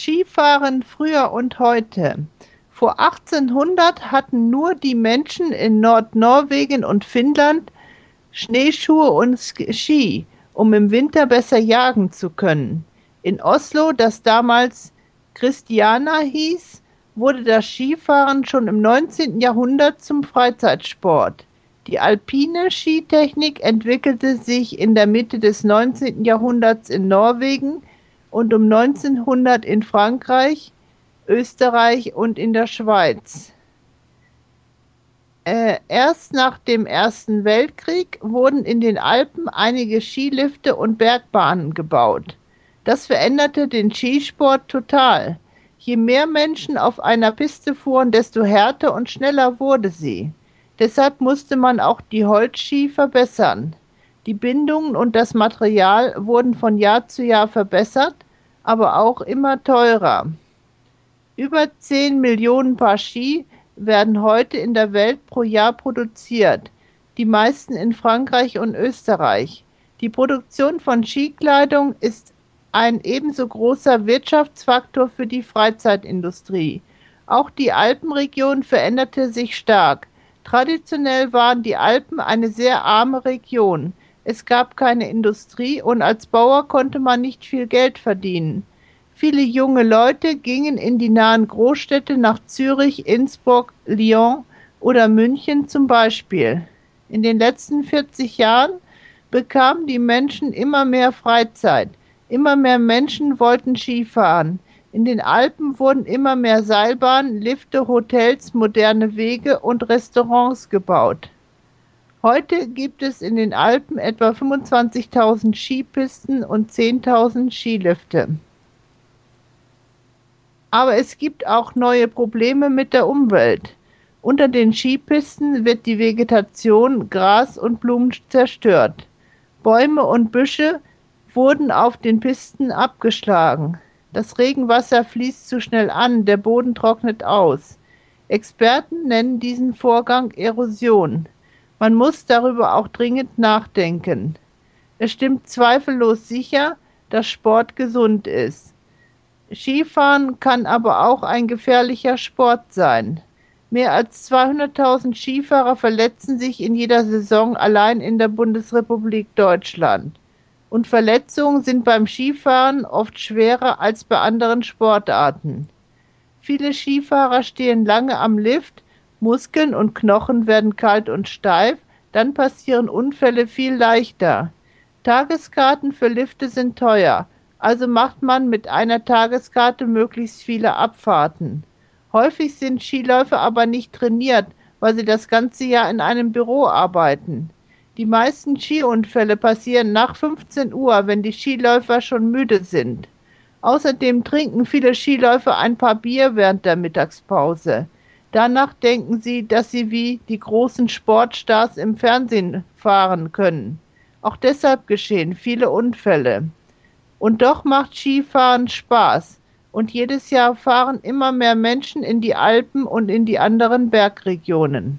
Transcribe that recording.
Skifahren früher und heute. Vor 1800 hatten nur die Menschen in Nordnorwegen und Finnland Schneeschuhe und Ski, um im Winter besser jagen zu können. In Oslo, das damals Christiana hieß, wurde das Skifahren schon im 19. Jahrhundert zum Freizeitsport. Die alpine Skitechnik entwickelte sich in der Mitte des 19. Jahrhunderts in Norwegen und um 1900 in Frankreich, Österreich und in der Schweiz. Äh, erst nach dem Ersten Weltkrieg wurden in den Alpen einige Skilifte und Bergbahnen gebaut. Das veränderte den Skisport total. Je mehr Menschen auf einer Piste fuhren, desto härter und schneller wurde sie. Deshalb musste man auch die Holzski verbessern. Die Bindungen und das Material wurden von Jahr zu Jahr verbessert, aber auch immer teurer. Über 10 Millionen Paar Ski werden heute in der Welt pro Jahr produziert, die meisten in Frankreich und Österreich. Die Produktion von Skikleidung ist ein ebenso großer Wirtschaftsfaktor für die Freizeitindustrie. Auch die Alpenregion veränderte sich stark. Traditionell waren die Alpen eine sehr arme Region. Es gab keine Industrie und als Bauer konnte man nicht viel Geld verdienen. Viele junge Leute gingen in die nahen Großstädte nach Zürich, Innsbruck, Lyon oder München zum Beispiel. In den letzten 40 Jahren bekamen die Menschen immer mehr Freizeit. Immer mehr Menschen wollten Skifahren. In den Alpen wurden immer mehr Seilbahnen, Lifte, Hotels, moderne Wege und Restaurants gebaut. Heute gibt es in den Alpen etwa 25.000 Skipisten und 10.000 Skilifte. Aber es gibt auch neue Probleme mit der Umwelt. Unter den Skipisten wird die Vegetation, Gras und Blumen zerstört. Bäume und Büsche wurden auf den Pisten abgeschlagen. Das Regenwasser fließt zu schnell an, der Boden trocknet aus. Experten nennen diesen Vorgang Erosion. Man muss darüber auch dringend nachdenken. Es stimmt zweifellos sicher, dass Sport gesund ist. Skifahren kann aber auch ein gefährlicher Sport sein. Mehr als 200.000 Skifahrer verletzen sich in jeder Saison allein in der Bundesrepublik Deutschland. Und Verletzungen sind beim Skifahren oft schwerer als bei anderen Sportarten. Viele Skifahrer stehen lange am Lift, Muskeln und Knochen werden kalt und steif, dann passieren Unfälle viel leichter. Tageskarten für Lifte sind teuer, also macht man mit einer Tageskarte möglichst viele Abfahrten. Häufig sind Skiläufer aber nicht trainiert, weil sie das ganze Jahr in einem Büro arbeiten. Die meisten Skiunfälle passieren nach 15 Uhr, wenn die Skiläufer schon müde sind. Außerdem trinken viele Skiläufer ein paar Bier während der Mittagspause. Danach denken sie, dass sie wie die großen Sportstars im Fernsehen fahren können. Auch deshalb geschehen viele Unfälle. Und doch macht Skifahren Spaß. Und jedes Jahr fahren immer mehr Menschen in die Alpen und in die anderen Bergregionen.